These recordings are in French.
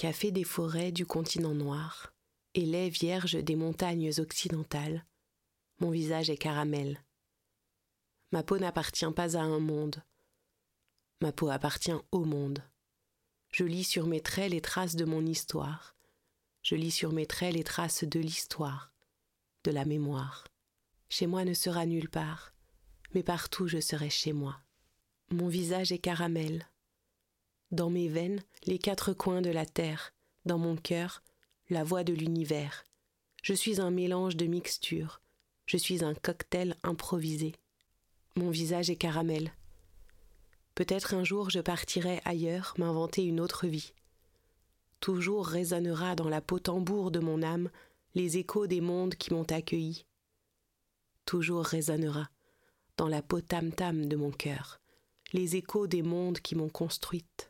Café des forêts du continent noir et lait vierge des montagnes occidentales, mon visage est caramel. Ma peau n'appartient pas à un monde. Ma peau appartient au monde. Je lis sur mes traits les traces de mon histoire. Je lis sur mes traits les traces de l'histoire, de la mémoire. Chez moi ne sera nulle part, mais partout je serai chez moi. Mon visage est caramel, dans mes veines, les quatre coins de la terre, dans mon cœur, la voix de l'univers. Je suis un mélange de mixtures, je suis un cocktail improvisé. Mon visage est caramel. Peut-être un jour je partirai ailleurs m'inventer une autre vie. Toujours résonnera dans la peau tambour de mon âme les échos des mondes qui m'ont accueilli. Toujours résonnera dans la peau tam-tam de mon cœur les échos des mondes qui m'ont construite.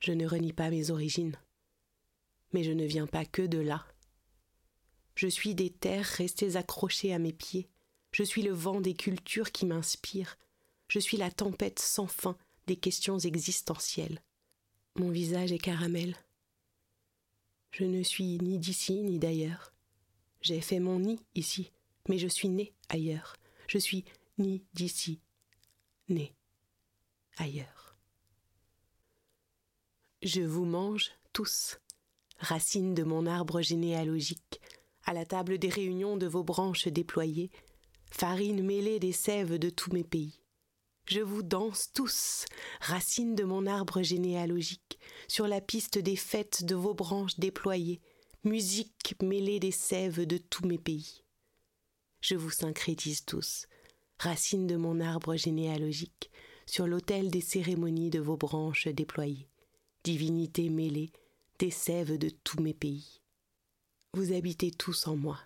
Je ne renie pas mes origines, mais je ne viens pas que de là. Je suis des terres restées accrochées à mes pieds, je suis le vent des cultures qui m'inspirent, je suis la tempête sans fin des questions existentielles. Mon visage est caramel. Je ne suis ni d'ici ni d'ailleurs. J'ai fait mon nid ici, mais je suis né ailleurs. Je suis ni d'ici, né ailleurs. Je vous mange tous, racines de mon arbre généalogique, à la table des réunions de vos branches déployées, farine mêlée des sèves de tous mes pays. Je vous danse tous, racines de mon arbre généalogique, sur la piste des fêtes de vos branches déployées, musique mêlée des sèves de tous mes pays. Je vous syncrétise tous, racines de mon arbre généalogique, sur l'autel des cérémonies de vos branches déployées divinité mêlée des sèves de tous mes pays. Vous habitez tous en moi.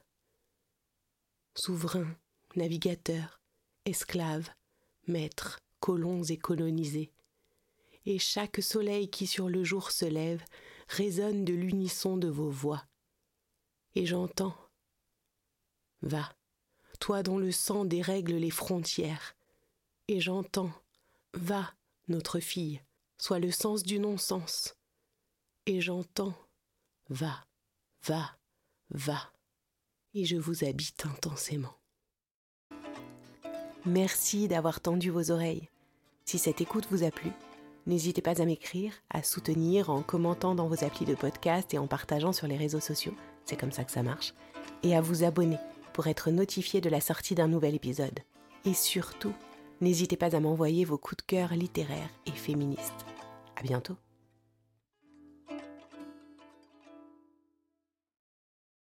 Souverains, navigateurs, esclaves, maîtres, colons et colonisés. Et chaque soleil qui sur le jour se lève résonne de l'unisson de vos voix. Et j'entends. Va, toi dont le sang dérègle les frontières. Et j'entends. Va, notre fille, soit le sens du non-sens. Et j'entends Va, va, va. Et je vous habite intensément. Merci d'avoir tendu vos oreilles. Si cette écoute vous a plu, n'hésitez pas à m'écrire, à soutenir en commentant dans vos applis de podcast et en partageant sur les réseaux sociaux, c'est comme ça que ça marche, et à vous abonner pour être notifié de la sortie d'un nouvel épisode. Et surtout, n'hésitez pas à m'envoyer vos coups de cœur littéraires et féministes. À bientôt.